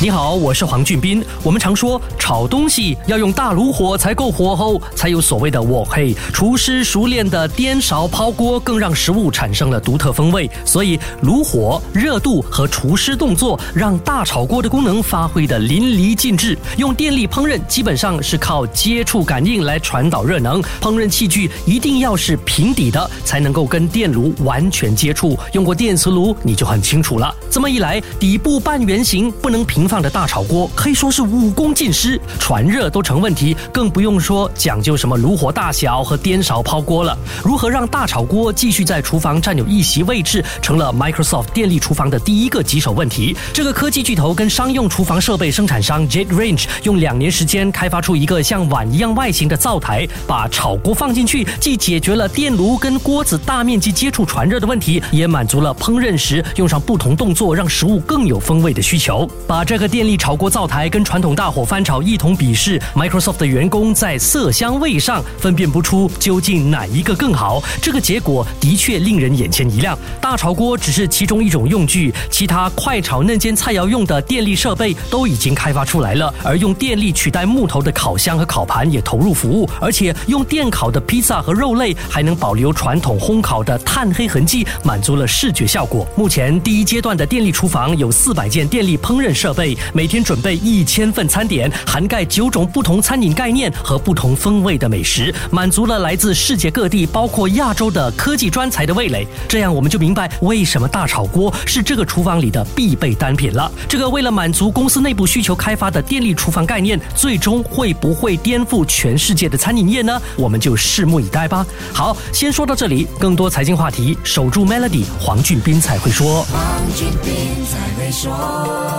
你好，我是黄俊斌。我们常说炒东西要用大炉火才够火候，才有所谓的我黑。厨师熟练的颠勺抛锅，更让食物产生了独特风味。所以炉火、热度和厨师动作，让大炒锅的功能发挥的淋漓尽致。用电力烹饪基本上是靠接触感应来传导热能，烹饪器具一定要是平底的，才能够跟电炉完全接触。用过电磁炉你就很清楚了。这么一来，底部半圆形不能平。放的大炒锅可以说是武功尽失，传热都成问题，更不用说讲究什么炉火大小和颠勺抛锅了。如何让大炒锅继续在厨房占有一席位置，成了 Microsoft 电力厨房的第一个棘手问题。这个科技巨头跟商用厨房设备生产商 Jet Range 用两年时间开发出一个像碗一样外形的灶台，把炒锅放进去，既解决了电炉跟锅子大面积接触传热的问题，也满足了烹饪时用上不同动作让食物更有风味的需求。把这这个电力炒锅灶台跟传统大火翻炒一同比试，Microsoft 的员工在色香味上分辨不出究竟哪一个更好。这个结果的确令人眼前一亮。大炒锅只是其中一种用具，其他快炒嫩煎菜肴用的电力设备都已经开发出来了。而用电力取代木头的烤箱和烤盘也投入服务，而且用电烤的披萨和肉类还能保留传统烘烤的炭黑痕迹，满足了视觉效果。目前第一阶段的电力厨房有四百件电力烹饪设备每天准备一千份餐点，涵盖九种不同餐饮概念和不同风味的美食，满足了来自世界各地，包括亚洲的科技专才的味蕾。这样我们就明白为什么大炒锅是这个厨房里的必备单品了。这个为了满足公司内部需求开发的电力厨房概念，最终会不会颠覆全世界的餐饮业呢？我们就拭目以待吧。好，先说到这里，更多财经话题，守住 Melody，黄俊斌才会说。黄俊斌才会说。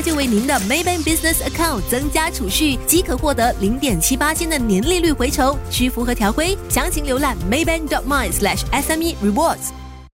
就为您的 Maybank Business Account 增加储蓄，即可获得零点七八千的年利率回酬，需符合条规，详情浏览 maybank.my/sme rewards。